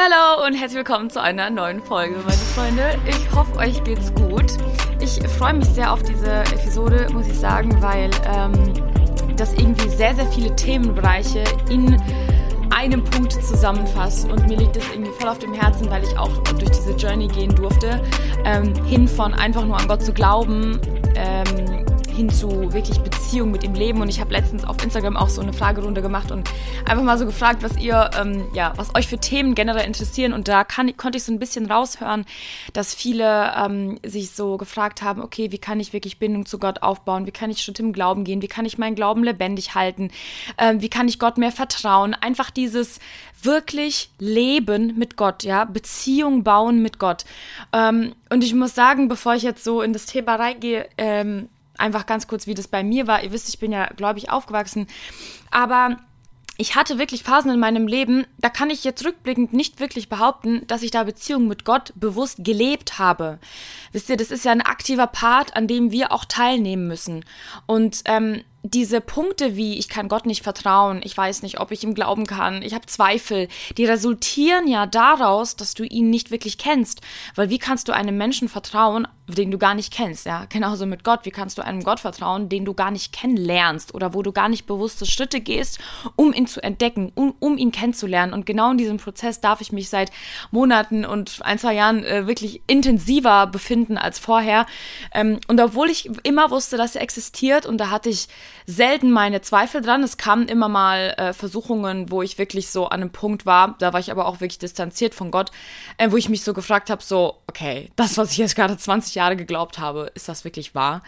Hallo und herzlich willkommen zu einer neuen Folge, meine Freunde. Ich hoffe, euch geht's gut. Ich freue mich sehr auf diese Episode, muss ich sagen, weil ähm, das irgendwie sehr, sehr viele Themenbereiche in einem Punkt zusammenfasst. Und mir liegt das irgendwie voll auf dem Herzen, weil ich auch durch diese Journey gehen durfte, ähm, hin von einfach nur an Gott zu glauben. Ähm, hin zu wirklich Beziehung mit ihm leben. Und ich habe letztens auf Instagram auch so eine Fragerunde gemacht und einfach mal so gefragt, was ihr, ähm, ja, was euch für Themen generell interessieren. Und da kann, konnte ich so ein bisschen raushören, dass viele ähm, sich so gefragt haben, okay, wie kann ich wirklich Bindung zu Gott aufbauen? Wie kann ich Schritt im Glauben gehen? Wie kann ich meinen Glauben lebendig halten? Ähm, wie kann ich Gott mehr vertrauen? Einfach dieses wirklich Leben mit Gott, ja, Beziehung bauen mit Gott. Ähm, und ich muss sagen, bevor ich jetzt so in das Thema reingehe, ähm, einfach ganz kurz, wie das bei mir war. Ihr wisst, ich bin ja, glaube ich, aufgewachsen. Aber ich hatte wirklich Phasen in meinem Leben, da kann ich jetzt rückblickend nicht wirklich behaupten, dass ich da Beziehungen mit Gott bewusst gelebt habe. Wisst ihr, das ist ja ein aktiver Part, an dem wir auch teilnehmen müssen. Und ähm, diese Punkte wie ich kann Gott nicht vertrauen, ich weiß nicht, ob ich ihm glauben kann, ich habe Zweifel, die resultieren ja daraus, dass du ihn nicht wirklich kennst. Weil wie kannst du einem Menschen vertrauen, den du gar nicht kennst, ja? Genauso mit Gott, wie kannst du einem Gott vertrauen, den du gar nicht kennenlernst oder wo du gar nicht bewusste Schritte gehst, um ihn zu entdecken, um, um ihn kennenzulernen. Und genau in diesem Prozess darf ich mich seit Monaten und ein, zwei Jahren äh, wirklich intensiver befinden als vorher. Ähm, und obwohl ich immer wusste, dass er existiert und da hatte ich selten meine Zweifel dran. Es kamen immer mal äh, Versuchungen, wo ich wirklich so an einem Punkt war, da war ich aber auch wirklich distanziert von Gott, äh, wo ich mich so gefragt habe, so, okay, das, was ich jetzt gerade 20 Jahre geglaubt habe, ist das wirklich wahr?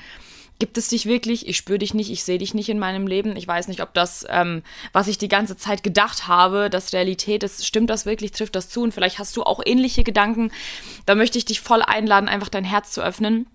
Gibt es dich wirklich? Ich spüre dich nicht, ich sehe dich nicht in meinem Leben. Ich weiß nicht, ob das, ähm, was ich die ganze Zeit gedacht habe, das Realität ist. Stimmt das wirklich? Trifft das zu? Und vielleicht hast du auch ähnliche Gedanken. Da möchte ich dich voll einladen, einfach dein Herz zu öffnen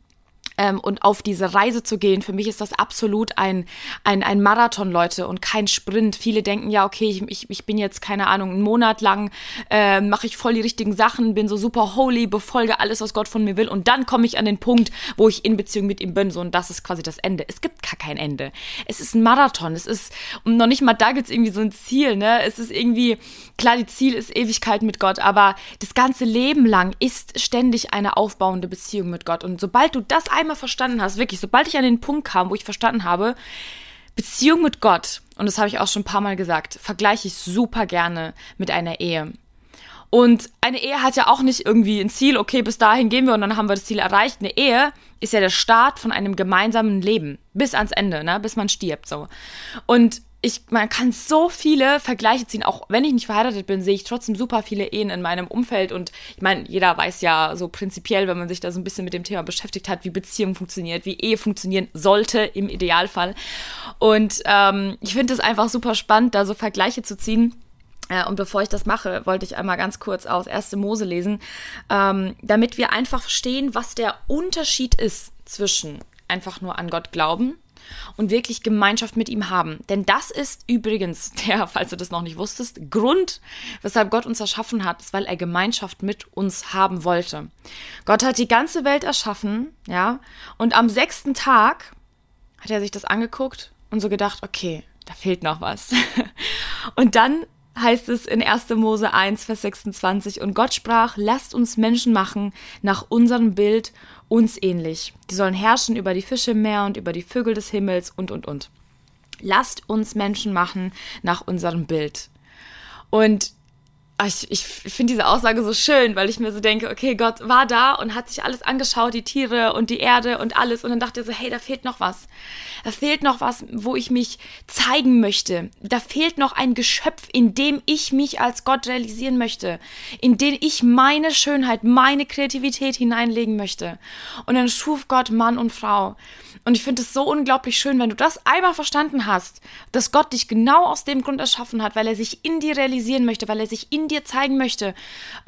ähm, und auf diese Reise zu gehen. Für mich ist das absolut ein, ein, ein Marathon, Leute, und kein Sprint. Viele denken ja, okay, ich, ich, ich bin jetzt, keine Ahnung, einen Monat lang, äh, mache ich voll die richtigen Sachen, bin so super holy, befolge alles, was Gott von mir will. Und dann komme ich an den Punkt, wo ich in Beziehung mit ihm bin. So, und das ist quasi das Ende. Es gibt gar kein Ende. Es ist ein Marathon. Es ist, und noch nicht mal da gibt es irgendwie so ein Ziel, ne? Es ist irgendwie, klar, die Ziel ist Ewigkeit mit Gott, aber das ganze Leben lang ist ständig eine aufbauende Beziehung mit Gott. Und sobald du das einmal einmal verstanden hast, wirklich, sobald ich an den Punkt kam, wo ich verstanden habe, Beziehung mit Gott, und das habe ich auch schon ein paar Mal gesagt, vergleiche ich super gerne mit einer Ehe. Und eine Ehe hat ja auch nicht irgendwie ein Ziel, okay, bis dahin gehen wir und dann haben wir das Ziel erreicht. Eine Ehe ist ja der Start von einem gemeinsamen Leben bis ans Ende, ne, bis man stirbt so. Und ich, man kann so viele Vergleiche ziehen. Auch wenn ich nicht verheiratet bin, sehe ich trotzdem super viele Ehen in meinem Umfeld. Und ich meine, jeder weiß ja so prinzipiell, wenn man sich da so ein bisschen mit dem Thema beschäftigt hat, wie Beziehung funktioniert, wie Ehe funktionieren sollte im Idealfall. Und ähm, ich finde es einfach super spannend, da so Vergleiche zu ziehen. Äh, und bevor ich das mache, wollte ich einmal ganz kurz aus 1. Mose lesen, ähm, damit wir einfach verstehen, was der Unterschied ist zwischen einfach nur an Gott glauben und wirklich Gemeinschaft mit ihm haben. Denn das ist übrigens der, falls du das noch nicht wusstest, Grund, weshalb Gott uns erschaffen hat, ist, weil er Gemeinschaft mit uns haben wollte. Gott hat die ganze Welt erschaffen, ja, und am sechsten Tag hat er sich das angeguckt und so gedacht, okay, da fehlt noch was. und dann heißt es in 1. Mose 1, Vers 26, und Gott sprach, lasst uns Menschen machen nach unserem Bild uns ähnlich. Die sollen herrschen über die Fische im Meer und über die Vögel des Himmels und, und, und. Lasst uns Menschen machen nach unserem Bild. Und ich, ich finde diese Aussage so schön, weil ich mir so denke, okay, Gott war da und hat sich alles angeschaut, die Tiere und die Erde und alles. Und dann dachte er so, hey, da fehlt noch was. Da fehlt noch was, wo ich mich zeigen möchte. Da fehlt noch ein Geschöpf, in dem ich mich als Gott realisieren möchte. In dem ich meine Schönheit, meine Kreativität hineinlegen möchte. Und dann schuf Gott Mann und Frau. Und ich finde es so unglaublich schön, wenn du das einmal verstanden hast, dass Gott dich genau aus dem Grund erschaffen hat, weil er sich in dir realisieren möchte, weil er sich in dir zeigen möchte,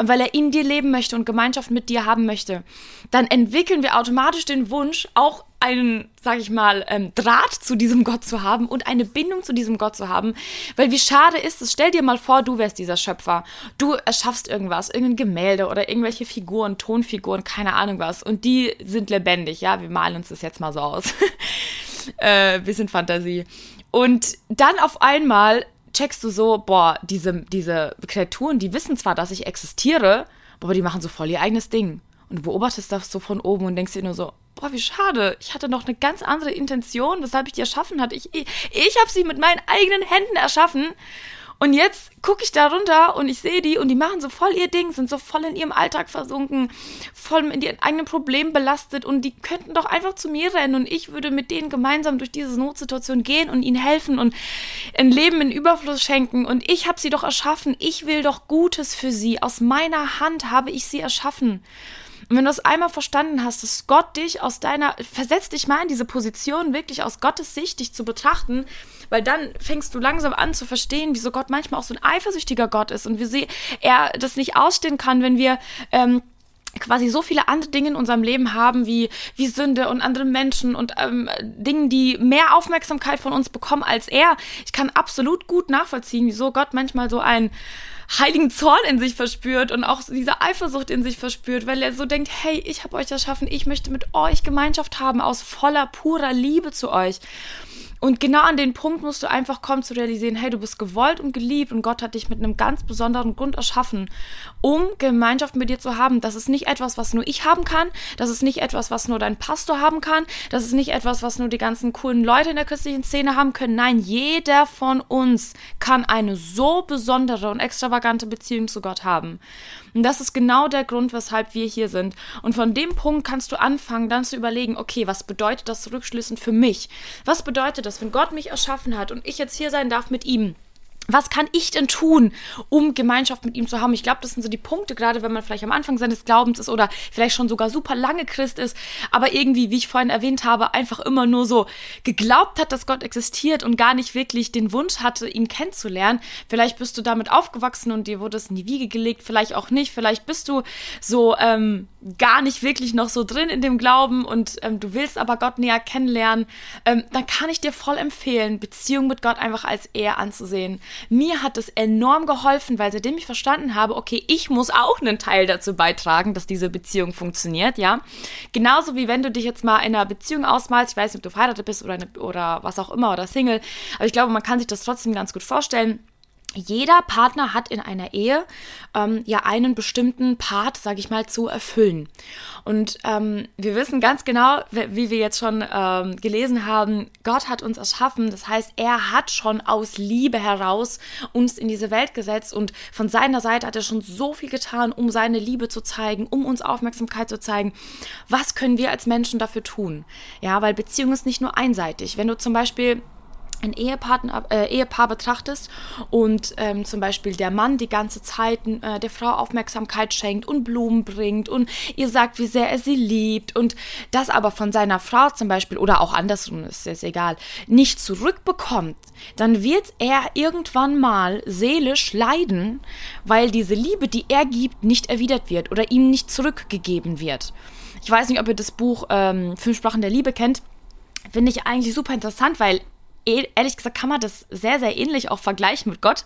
weil er in dir leben möchte und Gemeinschaft mit dir haben möchte, dann entwickeln wir automatisch den Wunsch, auch einen, sag ich mal, ähm, Draht zu diesem Gott zu haben und eine Bindung zu diesem Gott zu haben. Weil wie schade ist es, stell dir mal vor, du wärst dieser Schöpfer. Du erschaffst irgendwas, irgendein Gemälde oder irgendwelche Figuren, Tonfiguren, keine Ahnung was. Und die sind lebendig, ja, wir malen uns das jetzt mal so aus. äh, bisschen Fantasie. Und dann auf einmal checkst du so, boah, diese, diese Kreaturen, die wissen zwar, dass ich existiere, aber die machen so voll ihr eigenes Ding. Und du beobachtest das so von oben und denkst dir nur so, boah, wie schade. Ich hatte noch eine ganz andere Intention, weshalb ich die erschaffen hatte. Ich, ich, ich habe sie mit meinen eigenen Händen erschaffen. Und jetzt gucke ich da runter und ich sehe die und die machen so voll ihr Ding, sind so voll in ihrem Alltag versunken, voll in ihren eigenen Problemen belastet und die könnten doch einfach zu mir rennen und ich würde mit denen gemeinsam durch diese Notsituation gehen und ihnen helfen und ein Leben in Überfluss schenken. Und ich habe sie doch erschaffen, ich will doch Gutes für sie, aus meiner Hand habe ich sie erschaffen. Und wenn du es einmal verstanden hast, dass Gott dich aus deiner, versetz dich mal in diese Position, wirklich aus Gottes Sicht dich zu betrachten, weil dann fängst du langsam an zu verstehen, wieso Gott manchmal auch so ein eifersüchtiger Gott ist und wie er das nicht ausstehen kann, wenn wir ähm, quasi so viele andere Dinge in unserem Leben haben, wie, wie Sünde und andere Menschen und ähm, Dinge, die mehr Aufmerksamkeit von uns bekommen als er. Ich kann absolut gut nachvollziehen, wieso Gott manchmal so ein heiligen Zorn in sich verspürt und auch diese Eifersucht in sich verspürt, weil er so denkt, hey, ich habe euch erschaffen, ich möchte mit euch Gemeinschaft haben aus voller, purer Liebe zu euch. Und genau an den Punkt musst du einfach kommen zu realisieren, hey, du bist gewollt und geliebt und Gott hat dich mit einem ganz besonderen Grund erschaffen, um Gemeinschaft mit dir zu haben. Das ist nicht etwas, was nur ich haben kann. Das ist nicht etwas, was nur dein Pastor haben kann. Das ist nicht etwas, was nur die ganzen coolen Leute in der christlichen Szene haben können. Nein, jeder von uns kann eine so besondere und extravagante Beziehung zu Gott haben. Und das ist genau der Grund, weshalb wir hier sind. Und von dem Punkt kannst du anfangen, dann zu überlegen, okay, was bedeutet das zurückschließend für mich? Was bedeutet das, wenn Gott mich erschaffen hat und ich jetzt hier sein darf mit ihm? Was kann ich denn tun, um Gemeinschaft mit ihm zu haben? Ich glaube, das sind so die Punkte, gerade wenn man vielleicht am Anfang seines Glaubens ist oder vielleicht schon sogar super lange Christ ist, aber irgendwie, wie ich vorhin erwähnt habe, einfach immer nur so geglaubt hat, dass Gott existiert und gar nicht wirklich den Wunsch hatte, ihn kennenzulernen. Vielleicht bist du damit aufgewachsen und dir wurde es in die Wiege gelegt, vielleicht auch nicht. Vielleicht bist du so ähm, gar nicht wirklich noch so drin in dem Glauben und ähm, du willst aber Gott näher kennenlernen. Ähm, dann kann ich dir voll empfehlen, Beziehung mit Gott einfach als er anzusehen mir hat es enorm geholfen, weil seitdem ich verstanden habe, okay, ich muss auch einen Teil dazu beitragen, dass diese Beziehung funktioniert, ja. Genauso wie wenn du dich jetzt mal in einer Beziehung ausmalst, ich weiß nicht, ob du verheiratet bist oder, oder was auch immer oder Single, aber ich glaube, man kann sich das trotzdem ganz gut vorstellen jeder Partner hat in einer Ehe ähm, ja einen bestimmten Part, sage ich mal, zu erfüllen. Und ähm, wir wissen ganz genau, wie wir jetzt schon ähm, gelesen haben, Gott hat uns erschaffen. Das heißt, er hat schon aus Liebe heraus uns in diese Welt gesetzt und von seiner Seite hat er schon so viel getan, um seine Liebe zu zeigen, um uns Aufmerksamkeit zu zeigen. Was können wir als Menschen dafür tun? Ja, weil Beziehung ist nicht nur einseitig. Wenn du zum Beispiel ein Ehepartner, äh, Ehepaar betrachtest und ähm, zum Beispiel der Mann die ganze Zeit äh, der Frau Aufmerksamkeit schenkt und Blumen bringt und ihr sagt, wie sehr er sie liebt und das aber von seiner Frau zum Beispiel oder auch andersrum, ist jetzt egal, nicht zurückbekommt, dann wird er irgendwann mal seelisch leiden, weil diese Liebe, die er gibt, nicht erwidert wird oder ihm nicht zurückgegeben wird. Ich weiß nicht, ob ihr das Buch ähm, Fünf Sprachen der Liebe kennt. Finde ich eigentlich super interessant, weil ehrlich gesagt kann man das sehr, sehr ähnlich auch vergleichen mit Gott,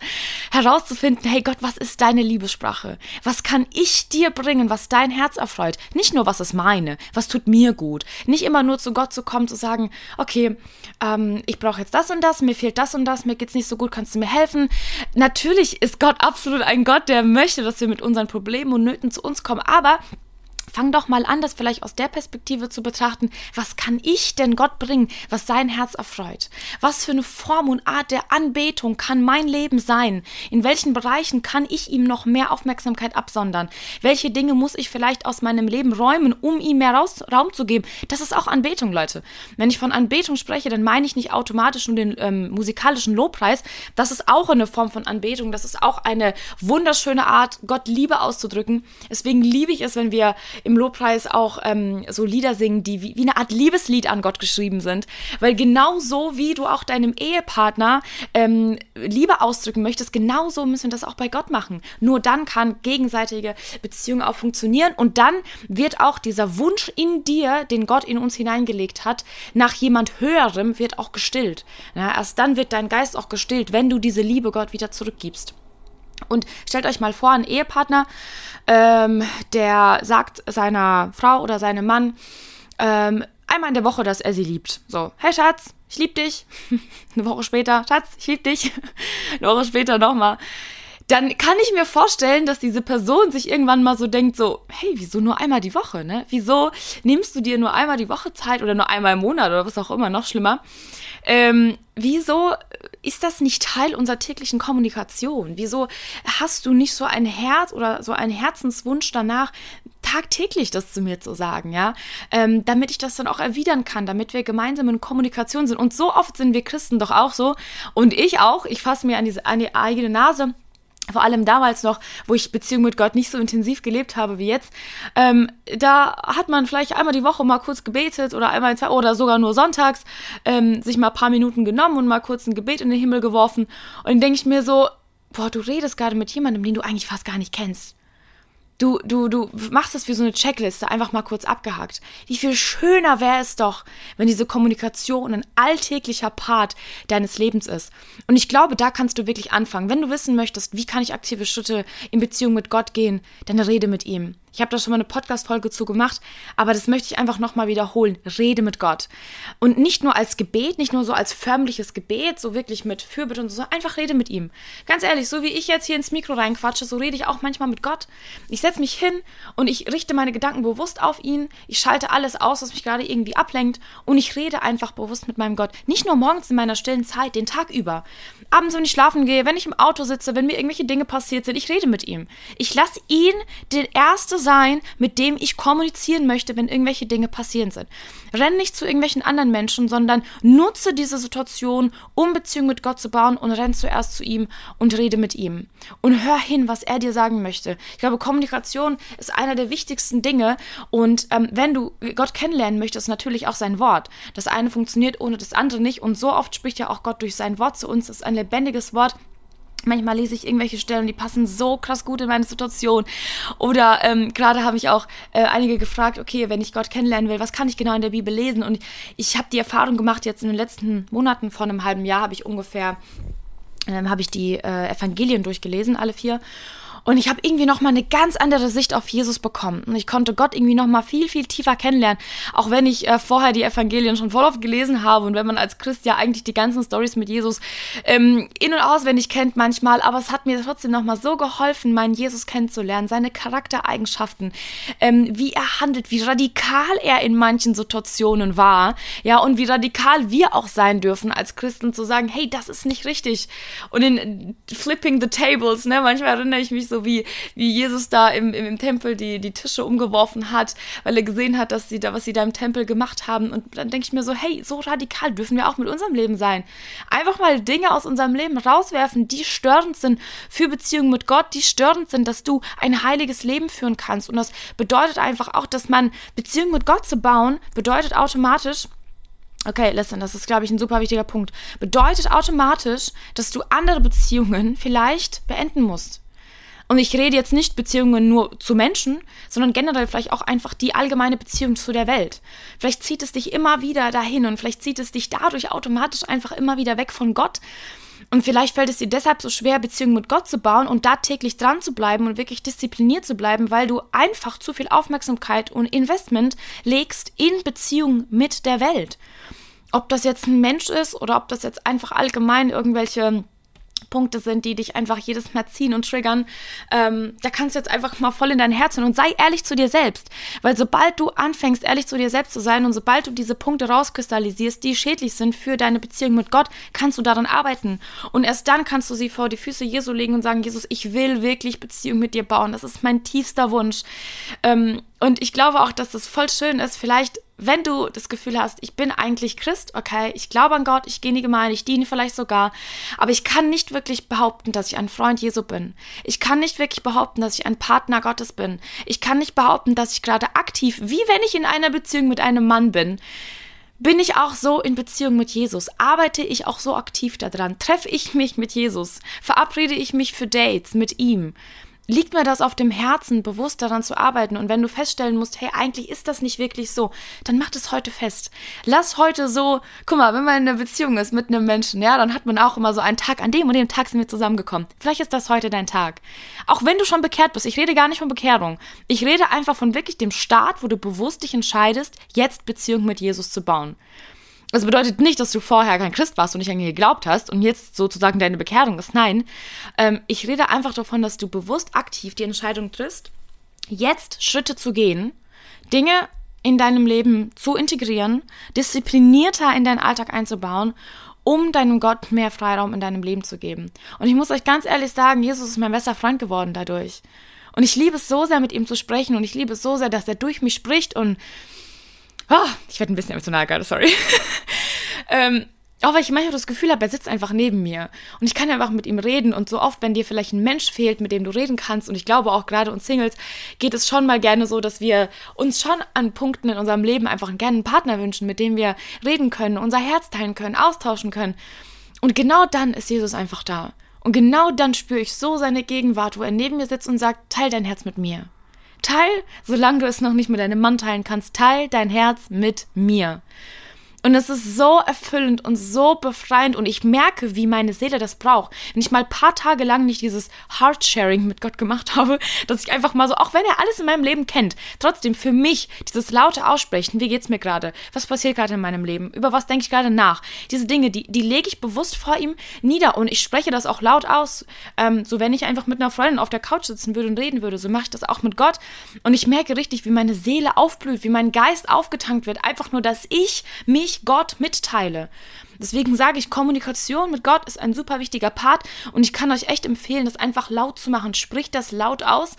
herauszufinden, hey Gott, was ist deine Liebessprache? Was kann ich dir bringen, was dein Herz erfreut? Nicht nur, was ist meine, was tut mir gut. Nicht immer nur zu Gott zu kommen, zu sagen, okay, ähm, ich brauche jetzt das und das, mir fehlt das und das, mir geht's nicht so gut, kannst du mir helfen? Natürlich ist Gott absolut ein Gott, der möchte, dass wir mit unseren Problemen und Nöten zu uns kommen, aber fang doch mal an, das vielleicht aus der Perspektive zu betrachten, was kann ich denn Gott bringen, was sein Herz erfreut? Was für eine Form und Art der Anbetung kann mein Leben sein? In welchen Bereichen kann ich ihm noch mehr Aufmerksamkeit absondern? Welche Dinge muss ich vielleicht aus meinem Leben räumen, um ihm mehr Raus Raum zu geben? Das ist auch Anbetung, Leute. Wenn ich von Anbetung spreche, dann meine ich nicht automatisch nur den ähm, musikalischen Lobpreis. Das ist auch eine Form von Anbetung. Das ist auch eine wunderschöne Art, Gott Liebe auszudrücken. Deswegen liebe ich es, wenn wir im Lobpreis auch ähm, so Lieder singen, die wie, wie eine Art Liebeslied an Gott geschrieben sind. Weil genau so, wie du auch deinem Ehepartner ähm, Liebe ausdrücken möchtest, genauso müssen wir das auch bei Gott machen. Nur dann kann gegenseitige Beziehung auch funktionieren und dann wird auch dieser Wunsch in dir, den Gott in uns hineingelegt hat, nach jemand Höherem, wird auch gestillt. Ja, erst dann wird dein Geist auch gestillt, wenn du diese Liebe Gott wieder zurückgibst. Und stellt euch mal vor, ein Ehepartner, ähm, der sagt seiner Frau oder seinem Mann, ähm, einmal in der Woche, dass er sie liebt. So, hey Schatz, ich lieb dich. Eine Woche später, Schatz, ich lieb dich. Eine Woche später nochmal dann kann ich mir vorstellen, dass diese Person sich irgendwann mal so denkt, so, hey, wieso nur einmal die Woche, ne? Wieso nimmst du dir nur einmal die Woche Zeit oder nur einmal im Monat oder was auch immer, noch schlimmer? Ähm, wieso ist das nicht Teil unserer täglichen Kommunikation? Wieso hast du nicht so ein Herz oder so einen Herzenswunsch danach, tagtäglich das zu mir zu sagen, ja? Ähm, damit ich das dann auch erwidern kann, damit wir gemeinsam in Kommunikation sind. Und so oft sind wir Christen doch auch so. Und ich auch. Ich fasse mir an, diese, an die eigene Nase vor allem damals noch, wo ich Beziehung mit Gott nicht so intensiv gelebt habe wie jetzt, ähm, da hat man vielleicht einmal die Woche mal kurz gebetet oder einmal zwei oder sogar nur sonntags ähm, sich mal ein paar Minuten genommen und mal kurz ein Gebet in den Himmel geworfen. Und dann denke ich mir so, boah, du redest gerade mit jemandem, den du eigentlich fast gar nicht kennst. Du, du, du machst das wie so eine Checkliste, einfach mal kurz abgehakt. Wie viel schöner wäre es doch, wenn diese Kommunikation ein alltäglicher Part deines Lebens ist. Und ich glaube, da kannst du wirklich anfangen. Wenn du wissen möchtest, wie kann ich aktive Schritte in Beziehung mit Gott gehen, dann rede mit ihm. Ich habe da schon mal eine Podcast-Folge zu gemacht, aber das möchte ich einfach nochmal wiederholen. Rede mit Gott. Und nicht nur als Gebet, nicht nur so als förmliches Gebet, so wirklich mit Fürbitte und so, einfach rede mit ihm. Ganz ehrlich, so wie ich jetzt hier ins Mikro reinquatsche, so rede ich auch manchmal mit Gott. Ich setze mich hin und ich richte meine Gedanken bewusst auf ihn. Ich schalte alles aus, was mich gerade irgendwie ablenkt und ich rede einfach bewusst mit meinem Gott. Nicht nur morgens in meiner stillen Zeit, den Tag über. Abends, wenn ich schlafen gehe, wenn ich im Auto sitze, wenn mir irgendwelche Dinge passiert sind, ich rede mit ihm. Ich lasse ihn den erste sein, mit dem ich kommunizieren möchte, wenn irgendwelche Dinge passieren sind. Renn nicht zu irgendwelchen anderen Menschen, sondern nutze diese Situation, um Beziehung mit Gott zu bauen und renn zuerst zu ihm und rede mit ihm. Und hör hin, was er dir sagen möchte. Ich glaube, Kommunikation ist einer der wichtigsten Dinge. Und ähm, wenn du Gott kennenlernen möchtest, natürlich auch sein Wort. Das eine funktioniert ohne das andere nicht. Und so oft spricht ja auch Gott durch sein Wort zu uns. Das ist ein lebendiges Wort. Manchmal lese ich irgendwelche Stellen, die passen so krass gut in meine Situation. Oder ähm, gerade habe ich auch äh, einige gefragt, okay, wenn ich Gott kennenlernen will, was kann ich genau in der Bibel lesen? Und ich habe die Erfahrung gemacht, jetzt in den letzten Monaten, vor einem halben Jahr, habe ich ungefähr, ähm, habe ich die äh, Evangelien durchgelesen, alle vier. Und ich habe irgendwie noch mal eine ganz andere Sicht auf Jesus bekommen. Und ich konnte Gott irgendwie noch mal viel, viel tiefer kennenlernen. Auch wenn ich äh, vorher die Evangelien schon voll oft gelesen habe und wenn man als Christ ja eigentlich die ganzen Stories mit Jesus ähm, in- und auswendig kennt manchmal. Aber es hat mir trotzdem noch mal so geholfen, meinen Jesus kennenzulernen, seine Charaktereigenschaften, ähm, wie er handelt, wie radikal er in manchen Situationen war. Ja, und wie radikal wir auch sein dürfen als Christen zu sagen, hey, das ist nicht richtig. Und in Flipping the Tables, ne, manchmal erinnere ich mich so wie, wie Jesus da im, im, im Tempel die, die Tische umgeworfen hat, weil er gesehen hat, dass sie da, was sie da im Tempel gemacht haben. Und dann denke ich mir so, hey, so radikal dürfen wir auch mit unserem Leben sein. Einfach mal Dinge aus unserem Leben rauswerfen, die störend sind für Beziehungen mit Gott, die störend sind, dass du ein heiliges Leben führen kannst. Und das bedeutet einfach auch, dass man Beziehungen mit Gott zu bauen, bedeutet automatisch, Okay, listen, das ist, glaube ich, ein super wichtiger Punkt. Bedeutet automatisch, dass du andere Beziehungen vielleicht beenden musst. Und ich rede jetzt nicht Beziehungen nur zu Menschen, sondern generell vielleicht auch einfach die allgemeine Beziehung zu der Welt. Vielleicht zieht es dich immer wieder dahin und vielleicht zieht es dich dadurch automatisch einfach immer wieder weg von Gott. Und vielleicht fällt es dir deshalb so schwer, Beziehungen mit Gott zu bauen und da täglich dran zu bleiben und wirklich diszipliniert zu bleiben, weil du einfach zu viel Aufmerksamkeit und Investment legst in Beziehung mit der Welt. Ob das jetzt ein Mensch ist oder ob das jetzt einfach allgemein irgendwelche Punkte sind, die dich einfach jedes Mal ziehen und triggern, ähm, da kannst du jetzt einfach mal voll in dein Herz hören und sei ehrlich zu dir selbst. Weil sobald du anfängst, ehrlich zu dir selbst zu sein und sobald du diese Punkte rauskristallisierst, die schädlich sind für deine Beziehung mit Gott, kannst du daran arbeiten. Und erst dann kannst du sie vor die Füße Jesu legen und sagen, Jesus, ich will wirklich Beziehung mit dir bauen. Das ist mein tiefster Wunsch. Ähm, und ich glaube auch, dass das voll schön ist, vielleicht, wenn du das Gefühl hast, ich bin eigentlich Christ, okay, ich glaube an Gott, ich gehe in die Gemeinde, ich diene vielleicht sogar, aber ich kann nicht wirklich behaupten, dass ich ein Freund Jesu bin. Ich kann nicht wirklich behaupten, dass ich ein Partner Gottes bin. Ich kann nicht behaupten, dass ich gerade aktiv, wie wenn ich in einer Beziehung mit einem Mann bin, bin ich auch so in Beziehung mit Jesus? Arbeite ich auch so aktiv daran? Treffe ich mich mit Jesus? Verabrede ich mich für Dates mit ihm? Liegt mir das auf dem Herzen, bewusst daran zu arbeiten. Und wenn du feststellen musst, hey, eigentlich ist das nicht wirklich so, dann mach das heute fest. Lass heute so, guck mal, wenn man in einer Beziehung ist mit einem Menschen, ja, dann hat man auch immer so einen Tag, an dem und dem Tag sind wir zusammengekommen. Vielleicht ist das heute dein Tag. Auch wenn du schon bekehrt bist, ich rede gar nicht von Bekehrung. Ich rede einfach von wirklich dem Start, wo du bewusst dich entscheidest, jetzt Beziehung mit Jesus zu bauen. Das bedeutet nicht, dass du vorher kein Christ warst und nicht an ihn geglaubt hast und jetzt sozusagen deine Bekehrung ist. Nein, ähm, ich rede einfach davon, dass du bewusst aktiv die Entscheidung triffst, jetzt Schritte zu gehen, Dinge in deinem Leben zu integrieren, disziplinierter in deinen Alltag einzubauen, um deinem Gott mehr Freiraum in deinem Leben zu geben. Und ich muss euch ganz ehrlich sagen, Jesus ist mein bester Freund geworden dadurch. Und ich liebe es so sehr, mit ihm zu sprechen und ich liebe es so sehr, dass er durch mich spricht und Oh, ich werde ein bisschen emotional gerade, sorry. ähm, auch weil ich manchmal das Gefühl habe, er sitzt einfach neben mir und ich kann einfach mit ihm reden und so oft, wenn dir vielleicht ein Mensch fehlt, mit dem du reden kannst und ich glaube auch gerade uns Singles geht es schon mal gerne so, dass wir uns schon an Punkten in unserem Leben einfach gerne einen Partner wünschen, mit dem wir reden können, unser Herz teilen können, austauschen können. Und genau dann ist Jesus einfach da. Und genau dann spüre ich so seine Gegenwart, wo er neben mir sitzt und sagt, teil dein Herz mit mir. Teil, solange du es noch nicht mit deinem Mann teilen kannst, teil dein Herz mit mir. Und es ist so erfüllend und so befreiend und ich merke, wie meine Seele das braucht. Wenn ich mal ein paar Tage lang nicht dieses Heart-Sharing mit Gott gemacht habe, dass ich einfach mal so, auch wenn er alles in meinem Leben kennt, trotzdem für mich dieses laute Aussprechen, wie geht's mir gerade? Was passiert gerade in meinem Leben? Über was denke ich gerade nach? Diese Dinge, die, die lege ich bewusst vor ihm nieder und ich spreche das auch laut aus. Ähm, so wenn ich einfach mit einer Freundin auf der Couch sitzen würde und reden würde, so mache ich das auch mit Gott. Und ich merke richtig, wie meine Seele aufblüht, wie mein Geist aufgetankt wird, einfach nur, dass ich mich ich Gott mitteile. Deswegen sage ich, Kommunikation mit Gott ist ein super wichtiger Part und ich kann euch echt empfehlen, das einfach laut zu machen. Sprich das laut aus.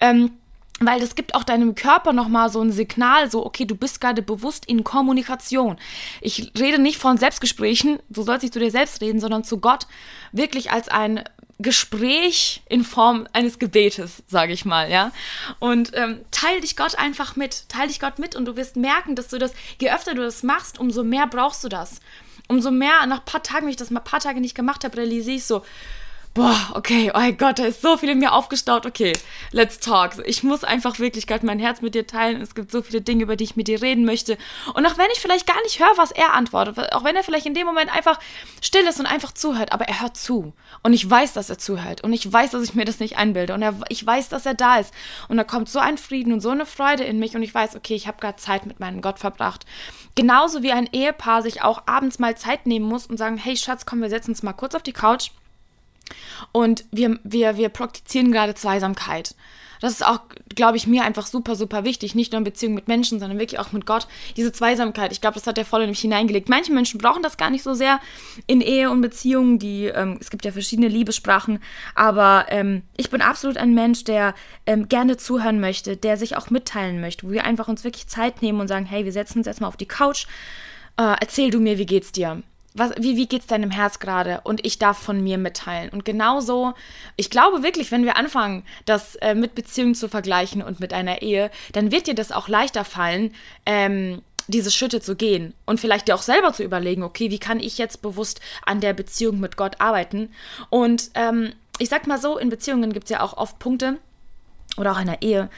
Ähm, weil das gibt auch deinem Körper nochmal so ein Signal, so, okay, du bist gerade bewusst in Kommunikation. Ich rede nicht von Selbstgesprächen, so sollst nicht zu dir selbst reden, sondern zu Gott wirklich als ein Gespräch in Form eines Gebetes, sage ich mal, ja. Und ähm, teil dich Gott einfach mit, teil dich Gott mit und du wirst merken, dass du das, je öfter du das machst, umso mehr brauchst du das. Umso mehr, nach ein paar Tagen, wenn ich das mal ein paar Tage nicht gemacht habe, realisiere ich so, boah, okay, oh Gott, da ist so viel in mir aufgestaut, okay, let's talk. Ich muss einfach wirklich gerade mein Herz mit dir teilen. Es gibt so viele Dinge, über die ich mit dir reden möchte. Und auch wenn ich vielleicht gar nicht höre, was er antwortet, auch wenn er vielleicht in dem Moment einfach still ist und einfach zuhört, aber er hört zu. Und ich weiß, dass er zuhört. Und ich weiß, dass ich mir das nicht einbilde. Und er, ich weiß, dass er da ist. Und da kommt so ein Frieden und so eine Freude in mich. Und ich weiß, okay, ich habe gerade Zeit mit meinem Gott verbracht. Genauso wie ein Ehepaar sich auch abends mal Zeit nehmen muss und sagen, hey Schatz, komm, wir setzen uns mal kurz auf die Couch und wir, wir, wir praktizieren gerade Zweisamkeit. Das ist auch, glaube ich, mir einfach super, super wichtig. Nicht nur in Beziehung mit Menschen, sondern wirklich auch mit Gott. Diese Zweisamkeit, ich glaube, das hat er voll in mich hineingelegt. Manche Menschen brauchen das gar nicht so sehr in Ehe und Beziehungen. Die, ähm, es gibt ja verschiedene Liebessprachen. Aber ähm, ich bin absolut ein Mensch, der ähm, gerne zuhören möchte, der sich auch mitteilen möchte, wo wir einfach uns wirklich Zeit nehmen und sagen, hey, wir setzen uns erstmal auf die Couch. Äh, erzähl du mir, wie geht's dir? Was, wie, wie geht es deinem Herz gerade? Und ich darf von mir mitteilen. Und genauso, ich glaube wirklich, wenn wir anfangen, das äh, mit Beziehungen zu vergleichen und mit einer Ehe, dann wird dir das auch leichter fallen, ähm, diese Schritte zu gehen und vielleicht dir auch selber zu überlegen, okay, wie kann ich jetzt bewusst an der Beziehung mit Gott arbeiten? Und ähm, ich sag mal so, in Beziehungen gibt es ja auch oft Punkte oder auch in der Ehe,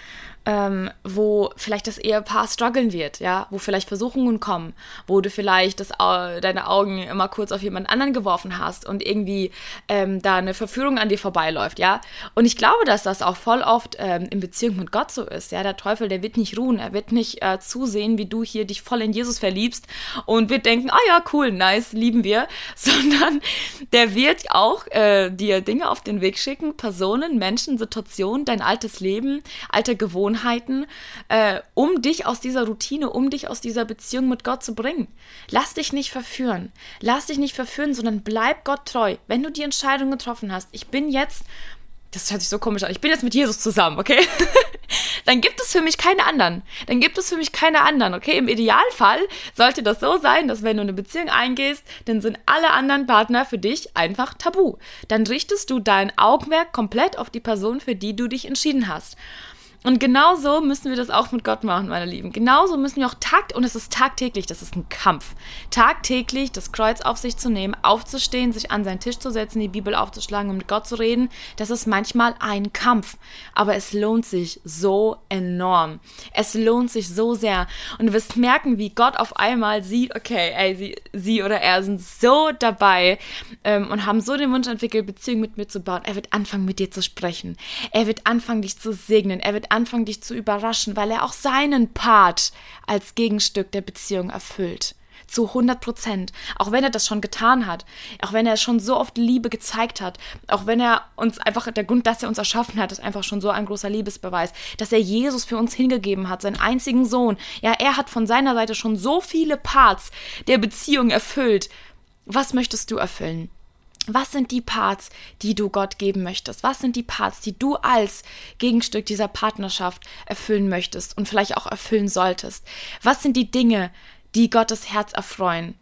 ähm, wo vielleicht das Ehepaar strugglen wird, ja, wo vielleicht Versuchungen kommen, wo du vielleicht das, deine Augen immer kurz auf jemand anderen geworfen hast und irgendwie ähm, da eine Verführung an dir vorbeiläuft, ja. Und ich glaube, dass das auch voll oft ähm, in Beziehung mit Gott so ist, ja. Der Teufel, der wird nicht ruhen, er wird nicht äh, zusehen, wie du hier dich voll in Jesus verliebst und wird denken, ah ja, cool, nice, lieben wir, sondern der wird auch äh, dir Dinge auf den Weg schicken, Personen, Menschen, Situationen, dein altes Leben, alte Gewohnheiten, Gewohnheiten, äh, um dich aus dieser Routine, um dich aus dieser Beziehung mit Gott zu bringen. Lass dich nicht verführen. Lass dich nicht verführen, sondern bleib Gott treu. Wenn du die Entscheidung getroffen hast, ich bin jetzt das hört sich so komisch an. Ich bin jetzt mit Jesus zusammen, okay? dann gibt es für mich keine anderen. Dann gibt es für mich keine anderen, okay? Im Idealfall sollte das so sein, dass wenn du eine Beziehung eingehst, dann sind alle anderen Partner für dich einfach tabu. Dann richtest du dein Augenmerk komplett auf die Person, für die du dich entschieden hast. Und genauso müssen wir das auch mit Gott machen, meine Lieben. Genauso müssen wir auch takt, und es ist tagtäglich, das ist ein Kampf. Tagtäglich das Kreuz auf sich zu nehmen, aufzustehen, sich an seinen Tisch zu setzen, die Bibel aufzuschlagen und mit Gott zu reden, das ist manchmal ein Kampf. Aber es lohnt sich so enorm. Es lohnt sich so sehr. Und du wirst merken, wie Gott auf einmal sieht, okay, ey, sie, sie oder er sind so dabei ähm, und haben so den Wunsch entwickelt, Beziehungen mit mir zu bauen. Er wird anfangen, mit dir zu sprechen. Er wird anfangen, dich zu segnen. Er wird anfangen, dich zu überraschen, weil er auch seinen Part als Gegenstück der Beziehung erfüllt. Zu 100 Prozent. Auch wenn er das schon getan hat. Auch wenn er schon so oft Liebe gezeigt hat. Auch wenn er uns einfach, der Grund, dass er uns erschaffen hat, ist einfach schon so ein großer Liebesbeweis. Dass er Jesus für uns hingegeben hat, seinen einzigen Sohn. Ja, er hat von seiner Seite schon so viele Parts der Beziehung erfüllt. Was möchtest du erfüllen? Was sind die Parts, die du Gott geben möchtest? Was sind die Parts, die du als Gegenstück dieser Partnerschaft erfüllen möchtest und vielleicht auch erfüllen solltest? Was sind die Dinge, die Gottes Herz erfreuen?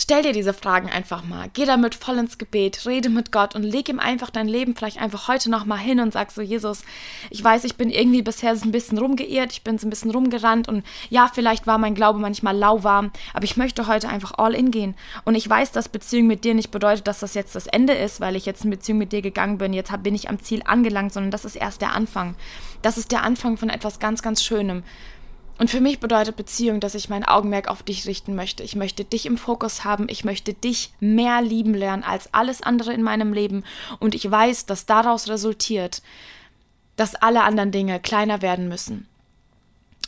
Stell dir diese Fragen einfach mal. Geh damit voll ins Gebet, rede mit Gott und leg ihm einfach dein Leben vielleicht einfach heute noch mal hin und sag so, Jesus, ich weiß, ich bin irgendwie bisher so ein bisschen rumgeirrt, ich bin so ein bisschen rumgerannt und ja, vielleicht war mein Glaube manchmal lauwarm, aber ich möchte heute einfach all in gehen. Und ich weiß, dass Beziehung mit dir nicht bedeutet, dass das jetzt das Ende ist, weil ich jetzt in Beziehung mit dir gegangen bin, jetzt bin ich am Ziel angelangt, sondern das ist erst der Anfang. Das ist der Anfang von etwas ganz, ganz Schönem. Und für mich bedeutet Beziehung, dass ich mein Augenmerk auf dich richten möchte. Ich möchte dich im Fokus haben. Ich möchte dich mehr lieben lernen als alles andere in meinem Leben. Und ich weiß, dass daraus resultiert, dass alle anderen Dinge kleiner werden müssen.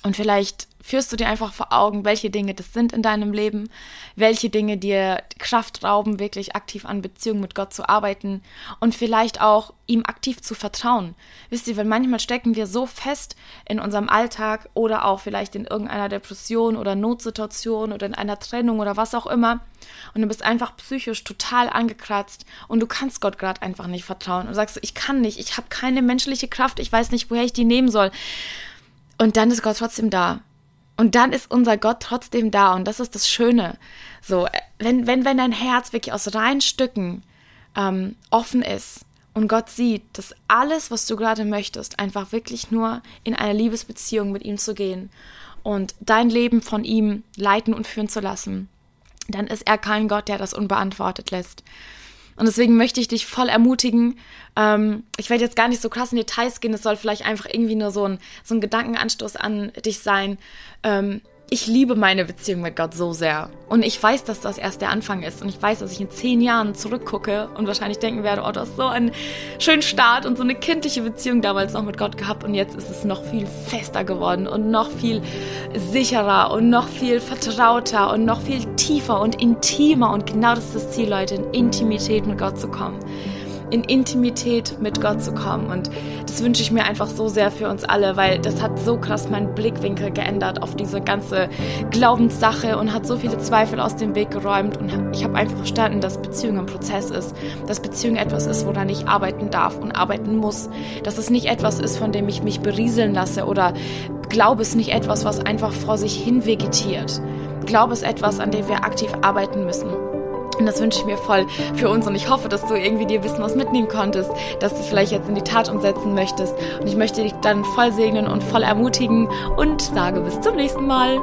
Und vielleicht führst du dir einfach vor Augen, welche Dinge das sind in deinem Leben, welche Dinge dir Kraft rauben, wirklich aktiv an Beziehungen mit Gott zu arbeiten und vielleicht auch ihm aktiv zu vertrauen. Wisst ihr, weil manchmal stecken wir so fest in unserem Alltag oder auch vielleicht in irgendeiner Depression oder Notsituation oder in einer Trennung oder was auch immer und du bist einfach psychisch total angekratzt und du kannst Gott gerade einfach nicht vertrauen und sagst, ich kann nicht, ich habe keine menschliche Kraft, ich weiß nicht, woher ich die nehmen soll. Und dann ist Gott trotzdem da. Und dann ist unser Gott trotzdem da. Und das ist das Schöne. So, wenn, wenn, wenn dein Herz wirklich aus reinen Stücken ähm, offen ist und Gott sieht, dass alles, was du gerade möchtest, einfach wirklich nur in eine Liebesbeziehung mit ihm zu gehen und dein Leben von ihm leiten und führen zu lassen, dann ist er kein Gott, der das unbeantwortet lässt. Und deswegen möchte ich dich voll ermutigen. Ähm, ich werde jetzt gar nicht so krass in Details gehen. Es soll vielleicht einfach irgendwie nur so ein, so ein Gedankenanstoß an dich sein. Ähm, ich liebe meine Beziehung mit Gott so sehr. Und ich weiß, dass das erst der Anfang ist. Und ich weiß, dass ich in zehn Jahren zurückgucke und wahrscheinlich denken werde, oh, du hast so einen schönen Start und so eine kindliche Beziehung damals noch mit Gott gehabt. Und jetzt ist es noch viel fester geworden und noch viel sicherer und noch viel vertrauter und noch viel tiefer und intimer. Und genau das ist das Ziel, Leute, in Intimität mit Gott zu kommen in Intimität mit Gott zu kommen. Und das wünsche ich mir einfach so sehr für uns alle, weil das hat so krass meinen Blickwinkel geändert auf diese ganze Glaubenssache und hat so viele Zweifel aus dem Weg geräumt. Und ich habe einfach verstanden, dass Beziehung ein Prozess ist, dass Beziehung etwas ist, woran ich arbeiten darf und arbeiten muss. Dass es nicht etwas ist, von dem ich mich berieseln lasse oder Glaube ist nicht etwas, was einfach vor sich hin vegetiert. Glaube ist etwas, an dem wir aktiv arbeiten müssen. Und das wünsche ich mir voll für uns und ich hoffe, dass du irgendwie dir bisschen was mitnehmen konntest, dass du vielleicht jetzt in die Tat umsetzen möchtest. Und ich möchte dich dann voll segnen und voll ermutigen und sage bis zum nächsten Mal.